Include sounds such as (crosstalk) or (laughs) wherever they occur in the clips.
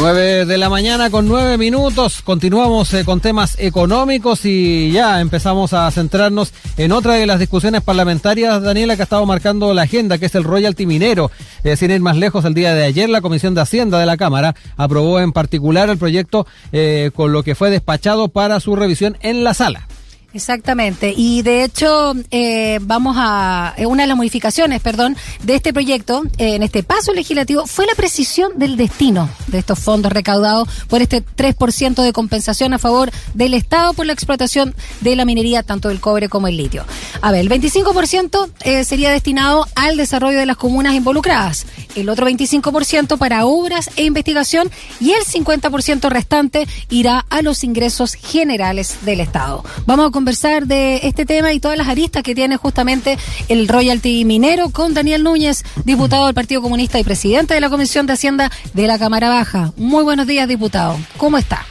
9 de la mañana con 9 minutos. Continuamos eh, con temas económicos y ya empezamos a centrarnos en otra de las discusiones parlamentarias, Daniela, que ha estado marcando la agenda, que es el royalty minero. Eh, sin ir más lejos, el día de ayer la Comisión de Hacienda de la Cámara aprobó en particular el proyecto eh, con lo que fue despachado para su revisión en la sala. Exactamente. Y de hecho, eh, vamos a. eh, Una de las modificaciones, perdón, de este proyecto, eh, en este paso legislativo, fue la precisión del destino de estos fondos recaudados por este 3% de compensación a favor del Estado por la explotación de la minería, tanto del cobre como el litio. A ver, el 25% eh, sería destinado al desarrollo de las comunas involucradas, el otro 25% para obras e investigación y el 50% restante irá a los ingresos generales del Estado. Vamos a conversar de este tema y todas las aristas que tiene justamente el royalty minero con Daniel Núñez, diputado del Partido Comunista y presidente de la Comisión de Hacienda de la Cámara Baja. Muy buenos días, diputado. ¿Cómo está?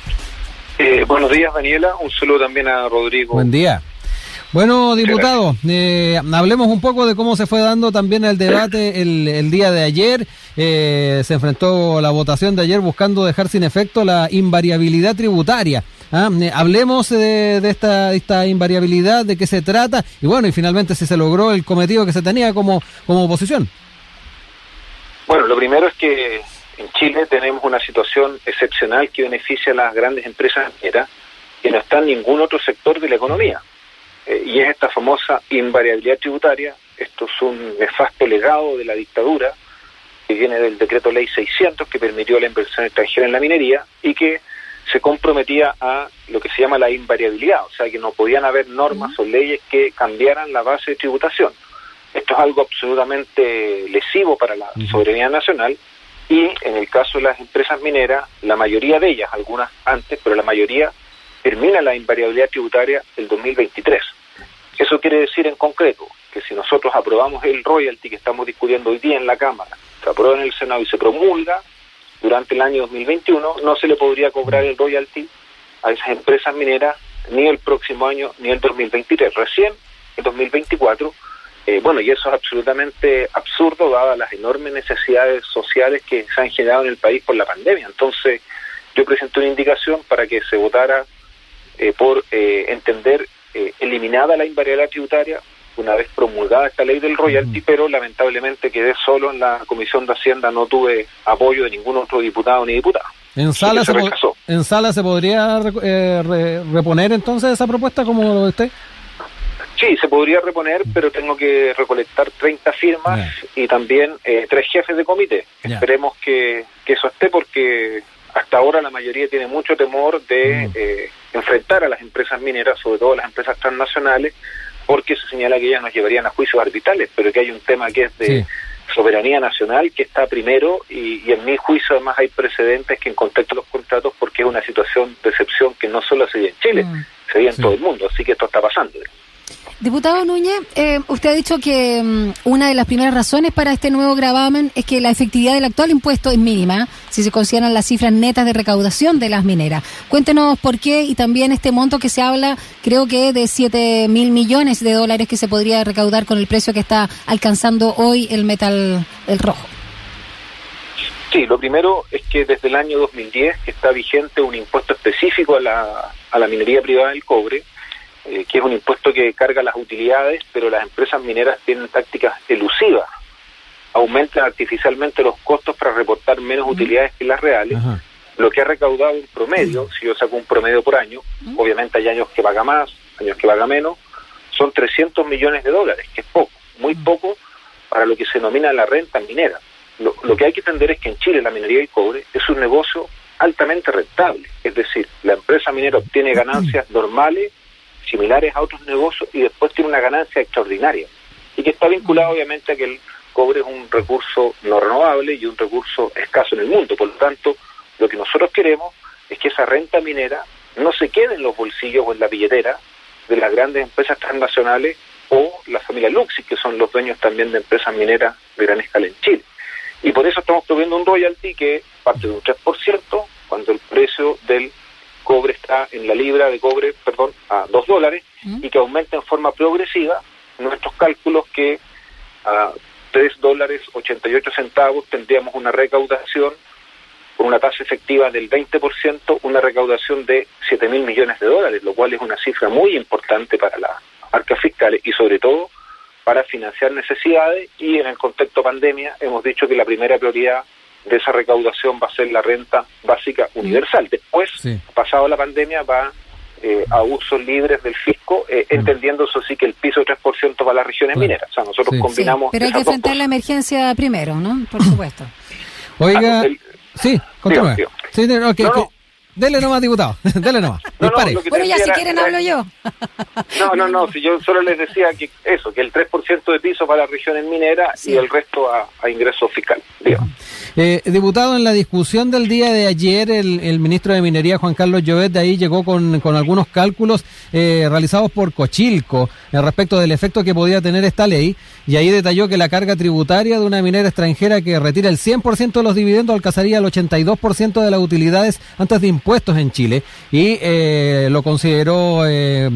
Eh, buenos días, Daniela. Un saludo también a Rodrigo. Buen día. Bueno, diputado, eh, hablemos un poco de cómo se fue dando también el debate el, el día de ayer. Eh, se enfrentó la votación de ayer buscando dejar sin efecto la invariabilidad tributaria. Ah, hablemos de, de esta, esta invariabilidad, de qué se trata y bueno, y finalmente si se logró el cometido que se tenía como, como oposición. Bueno, lo primero es que en Chile tenemos una situación excepcional que beneficia a las grandes empresas que no está en ningún otro sector de la economía. Eh, y es esta famosa invariabilidad tributaria. Esto es un nefasto legado de la dictadura que viene del decreto ley 600 que permitió la inversión extranjera en la minería y que se comprometía a lo que se llama la invariabilidad, o sea que no podían haber normas o leyes que cambiaran la base de tributación. Esto es algo absolutamente lesivo para la soberanía nacional y en el caso de las empresas mineras, la mayoría de ellas, algunas antes, pero la mayoría termina la invariabilidad tributaria el 2023. Eso quiere decir en concreto que si nosotros aprobamos el royalty que estamos discutiendo hoy día en la Cámara, se aprueba en el Senado y se promulga durante el año 2021, no se le podría cobrar el royalty a esas empresas mineras ni el próximo año ni el 2023. Recién, el 2024, eh, bueno, y eso es absolutamente absurdo dadas las enormes necesidades sociales que se han generado en el país por la pandemia. Entonces, yo presenté una indicación para que se votara eh, por eh, entender eh, eliminada la invariabilidad tributaria una vez promulgada esta ley del royalty, pero lamentablemente quedé solo en la Comisión de Hacienda, no tuve apoyo de ningún otro diputado ni diputada. En sala, se, en sala se podría eh, re- reponer entonces esa propuesta como lo de usted. Sí, se podría reponer, pero tengo que recolectar 30 firmas y también eh, tres jefes de comité. Esperemos que, que eso esté porque hasta ahora la mayoría tiene mucho temor de Mm. eh, enfrentar a las empresas mineras, sobre todo las empresas transnacionales, porque se señala que ellas nos llevarían a juicios arbitrales, pero que hay un tema que es de Sí. soberanía nacional que está primero y, y en mi juicio además hay precedentes que en contexto de los contratos porque es una situación de excepción que no solo se ve en Chile, Mm. se ve en Sí. todo el mundo, así que esto está pasando. Diputado Núñez, eh, usted ha dicho que mm, una de las primeras razones para este nuevo gravamen es que la efectividad del actual impuesto es mínima si se consideran las cifras netas de recaudación de las mineras. Cuéntenos por qué y también este monto que se habla, creo que de 7 mil millones de dólares que se podría recaudar con el precio que está alcanzando hoy el metal el rojo. Sí, lo primero es que desde el año 2010 que está vigente un impuesto específico a la, a la minería privada del cobre, eh, que es un impuesto que carga las utilidades, pero las empresas mineras tienen tácticas elusivas. Aumentan artificialmente los costos para reportar menos utilidades que las reales, lo que ha recaudado un promedio, si yo saco un promedio por año, obviamente hay años que paga más, años que paga menos, son 300 millones de dólares, que es poco, muy poco para lo que se denomina la renta minera. Lo, lo que hay que entender es que en Chile la minería del cobre es un negocio altamente rentable, es decir, la empresa minera obtiene (clears throat) ganancias normales, similares a otros negocios, y después tiene una ganancia extraordinaria, y que está vinculado obviamente a que el cobre es un recurso no renovable y un recurso escaso en el mundo. Por lo tanto, lo que nosotros queremos es que esa renta minera no se quede en los bolsillos o en la billetera de las grandes empresas transnacionales o la familia Luxi, que son los dueños también de empresas mineras de gran escala en Chile. Y por eso estamos promoviendo un royalty que parte de un 3% cuando el precio del cobre está en la libra de cobre, perdón, a 2 dólares ¿Mm? y que aumenta en forma progresiva nuestros cálculos que a 3 dólares 88 centavos tendríamos una recaudación con una tasa efectiva del 20%, una recaudación de 7 mil millones de dólares, lo cual es una cifra muy importante para las arcas fiscales y sobre todo para financiar necesidades y en el contexto pandemia hemos dicho que la primera prioridad de esa recaudación va a ser la renta básica universal. Después, pasado la pandemia, va eh, a usos libres del fisco, eh, entendiendo eso sí que el piso 3% para las regiones mineras. O sea, nosotros combinamos... pero hay que enfrentar la emergencia primero, ¿no? Por supuesto. Oiga... Sí, continúe. Sí, no, que, Dele nomás, diputado. (laughs) Dele nomás. No, bueno, ya si quieren hablo yo. (laughs) No, no, no. Si yo solo les decía que eso, que el 3% de piso para las regiones mineras y el resto a, a ingresos fiscales. Eh, diputado, en la discusión del día de ayer, el, ministro de Minería, Juan Carlos Llovet, de ahí llegó con, con algunos cálculos eh, realizados por Cochilco eh, respecto del efecto que podía tener esta ley. Y ahí detalló que la carga tributaria de una minera extranjera que retira el 100% de los dividendos alcanzaría el 82% de las utilidades antes de impuestos en Chile. Y eh, lo consideró eh,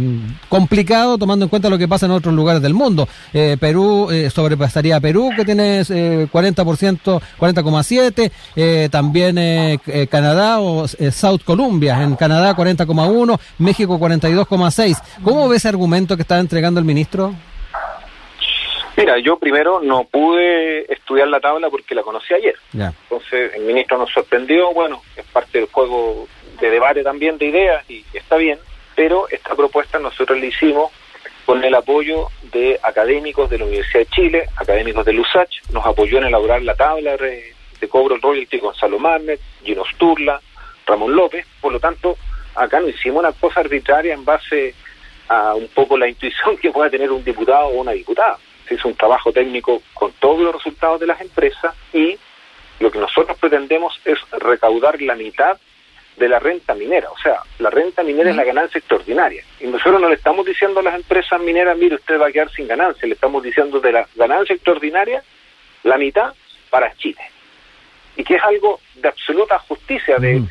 complicado tomando en cuenta lo que pasa en otros lugares del mundo. Eh, Perú sobrepasaría a Perú, que tiene 40%, 40,7%. también Canadá o South Columbia. En Canadá 40,1%, México 42,6%. ¿Cómo ve ese argumento que está entregando el ministro? Mira, yo primero no pude estudiar la tabla porque la conocí ayer. Entonces el ministro nos sorprendió, bueno, es parte del juego de debate también de ideas y está bien, pero esta propuesta nosotros la hicimos con el apoyo de académicos de la Universidad de Chile, académicos de LUSACH, nos apoyó en elaborar la tabla de, cobro royalty Gonzalo Marnet, Gino Sturla, Ramón López, por lo tanto, acá no hicimos una cosa arbitraria en base a un poco la intuición (laughs) que pueda tener un diputado o una diputada. Se hizo un trabajo técnico con todos los resultados de las empresas y lo que nosotros pretendemos es recaudar la mitad de la renta minera. O sea, la renta minera es la ganancia extraordinaria. Y nosotros no le estamos diciendo a las empresas mineras, mire, usted va a quedar sin ganancia. Le estamos diciendo de la ganancia extraordinaria, la mitad para Chile. Y que es algo de absoluta justicia, de,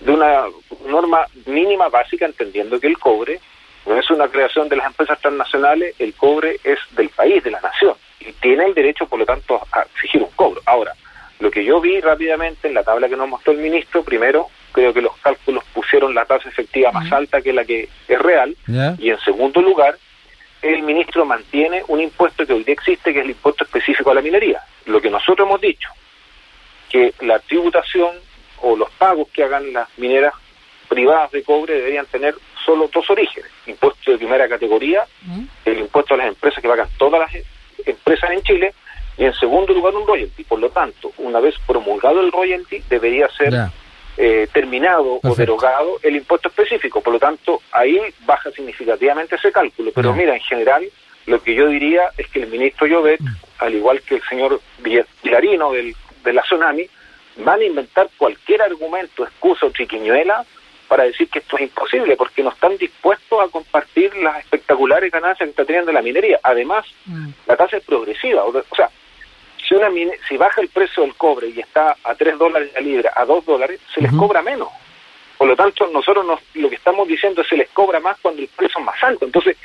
de una norma mínima básica, entendiendo que el cobre no es una creación de las empresas transnacionales, el cobre es del país, de la nación, y tiene el derecho, por lo tanto, a exigir un cobro. Ahora, lo que yo vi rápidamente en la tabla que nos mostró el ministro, primero, creo que los cálculos pusieron la tasa efectiva más alta que la que es real, y en segundo lugar, el ministro mantiene un impuesto que hoy día existe, que es el impuesto específico a la minería. Lo que nosotros hemos dicho, que la tributación o los pagos que hagan las mineras privadas de cobre deberían tener solo dos orígenes. Impuesto de primera categoría, el impuesto a las empresas que pagan todas las empresas en Chile, y en segundo lugar un royalty. Por lo tanto, una vez promulgado el royalty, debería ser eh, terminado o derogado el impuesto específico. Por lo tanto, ahí baja significativamente ese cálculo. Pero mira, en general, lo que yo diría es que el ministro Llobet, mm. al igual que el señor Villarino del, de la Tsunami, van a inventar cualquier argumento, excusa o triquiñuela para decir que esto es imposible, porque no están dispuestos a compartir las espectaculares ganancias que está teniendo la minería. Además, mm. la tasa es progresiva. O sea, si, una si baja el precio del cobre y está a 3 dólares la libra, a 2 dólares, se les cobra menos. Por lo tanto, nosotros nos, lo que estamos diciendo es que se les cobra más cuando el precio es más alto. Entonces,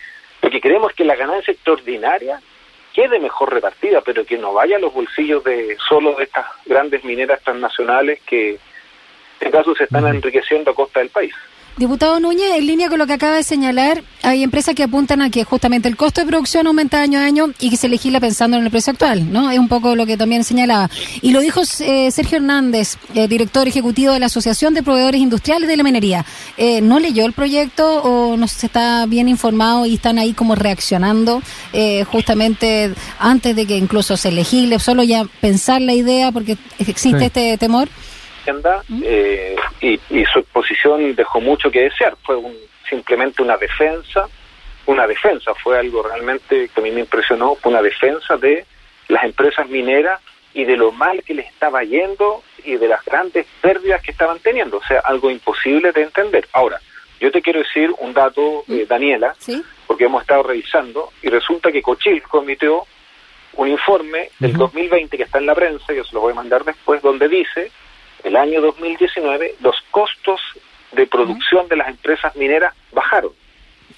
lo que queremos es que la ganancia extraordinaria quede mejor repartida, pero que no vaya a los bolsillos de solo de estas grandes mineras transnacionales que este caso se están enriqueciendo a costa del país. Diputado Núñez, en línea con lo que acaba de señalar, hay empresas que apuntan a que justamente el costo de producción aumenta año a año y que se legisla pensando en el precio actual, ¿no? Es un poco lo que también señalaba. Y lo dijo eh, Sergio Hernández, eh, director ejecutivo de la Asociación de Proveedores Industriales de la Minería. Eh, ¿No leyó el proyecto o no se está bien informado y están ahí como reaccionando justamente antes de que incluso se legisle, solo ya pensar la idea porque existe este temor? Eh, y, su exposición dejó mucho que desear. Fue un, simplemente una defensa, una defensa, fue algo realmente que a mí me impresionó, fue una defensa de las empresas mineras y de lo mal que les estaba yendo y de las grandes pérdidas que estaban teniendo. O sea, algo imposible de entender. Ahora, yo te quiero decir un dato, eh, Daniela, porque hemos estado revisando y resulta que Cochil cometió un informe del 2020 que está en la prensa, yo se lo voy a mandar después, donde dice el año 2019 los costos de producción de las empresas mineras bajaron.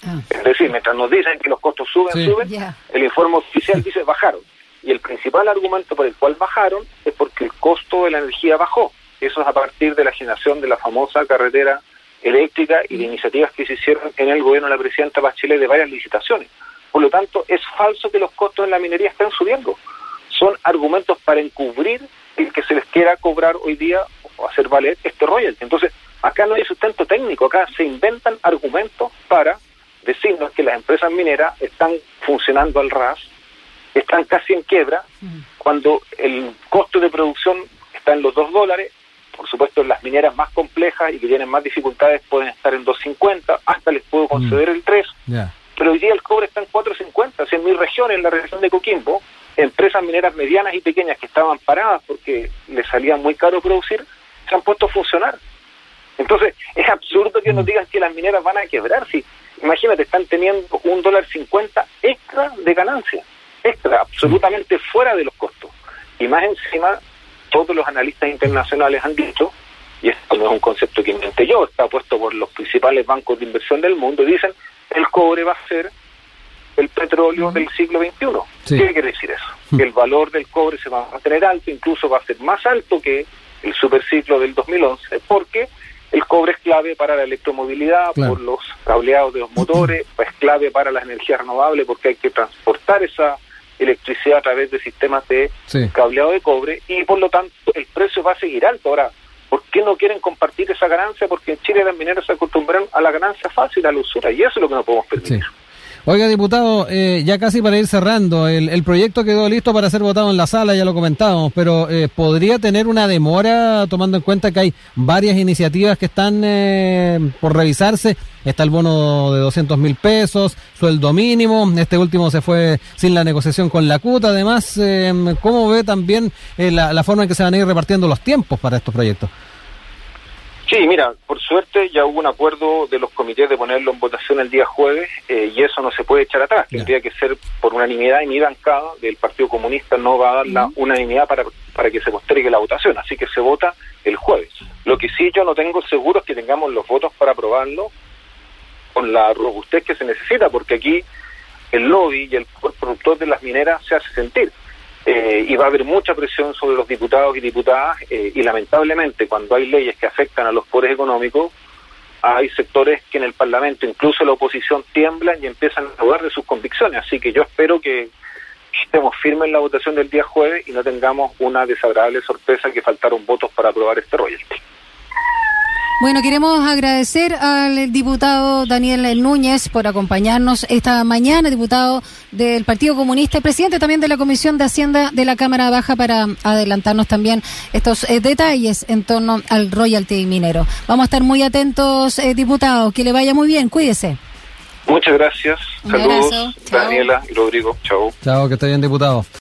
Ah. Es decir, mientras nos dicen que los costos suben, suben, el informe oficial dice bajaron. Y el principal argumento por el cual bajaron es porque el costo de la energía bajó. eso es a partir de la generación de la famosa carretera eléctrica y de iniciativas que se hicieron en el gobierno de la presidenta Bachelet de varias licitaciones. Por lo tanto, es falso que los costos en la minería estén subiendo. Son argumentos para encubrir el que se les quiera cobrar hoy día o hacer valer este royalty. Entonces, acá no hay sustento técnico, acá se inventan argumentos para decirnos que las empresas mineras están funcionando al ras, están casi en quiebra, cuando el costo de producción está en los dos dólares, por supuesto las mineras más complejas y que tienen más dificultades pueden estar en 2.50, hasta les puedo conceder el 3, pero hoy día el cobre está en 4.50, en mi región, en la región de Coquimbo, empresas mineras medianas y pequeñas que estaban paradas porque les salía muy caro producir, se han puesto a funcionar. Entonces, es absurdo que nos digan que las mineras van a quebrar. Si, imagínate, están teniendo un dólar cincuenta extra de ganancia, extra, absolutamente fuera de los costos. Y más encima, todos los analistas internacionales han dicho, y esto no es un concepto que inventé yo, está puesto por los principales bancos de inversión del mundo, dicen el cobre va a ser el petróleo del siglo XXI. ¿Qué quiere decir eso? Que el valor del cobre se va a mantener alto, incluso va a ser más alto que el superciclo del 2011, porque el cobre es clave para la electromovilidad, por los cableados de los motores, (clears throat) es clave para las energías renovables, porque hay que transportar esa electricidad a través de sistemas de cableado de cobre, y por lo tanto el precio va a seguir alto. Ahora, ¿por qué no quieren compartir esa ganancia? Porque en Chile las mineras se acostumbran a la ganancia fácil, a la usura, y eso es lo que no podemos permitir. Oiga, diputado, eh, ya casi para ir cerrando, el, proyecto quedó listo para ser votado en la sala, ya lo comentábamos, pero eh, ¿podría tener una demora tomando en cuenta que hay varias iniciativas que están eh, por revisarse? Está el bono de 200 mil pesos, sueldo mínimo, este último se fue sin la negociación con la CUT, además, ¿cómo ve también la, la forma en que se van a ir repartiendo los tiempos para estos proyectos? Sí, mira, por suerte ya hubo un acuerdo de los comités de ponerlo en votación el día jueves eh, y eso no se puede echar atrás. Tendría que ser por unanimidad y mi bancada del Partido Comunista no va a dar la unanimidad para, para que se postergue la votación, así que se vota el jueves. Lo que sí yo no tengo seguro es que tengamos los votos para aprobarlo con la robustez que se necesita, porque aquí el lobby y el productor de las mineras se hace sentir. Eh, y va a haber mucha presión sobre los diputados y diputadas eh, y lamentablemente cuando hay leyes que afectan a los poderes económicos hay sectores que en el Parlamento, incluso la oposición, tiemblan y empiezan a dudar de sus convicciones. Así que yo espero que estemos firmes en la votación del día jueves y no tengamos una desagradable sorpresa que faltaron votos para aprobar este royalty. Bueno, queremos agradecer al diputado Daniel Núñez por acompañarnos esta mañana, diputado del Partido Comunista y presidente también de la Comisión de Hacienda de la Cámara Baja para adelantarnos también estos eh, detalles en torno al royalty minero. Vamos a estar muy atentos, eh, diputado, que le vaya muy bien, cuídese. Muchas gracias. Saludos, Daniela y Rodrigo. Chao. Chao, que esté bien, diputado.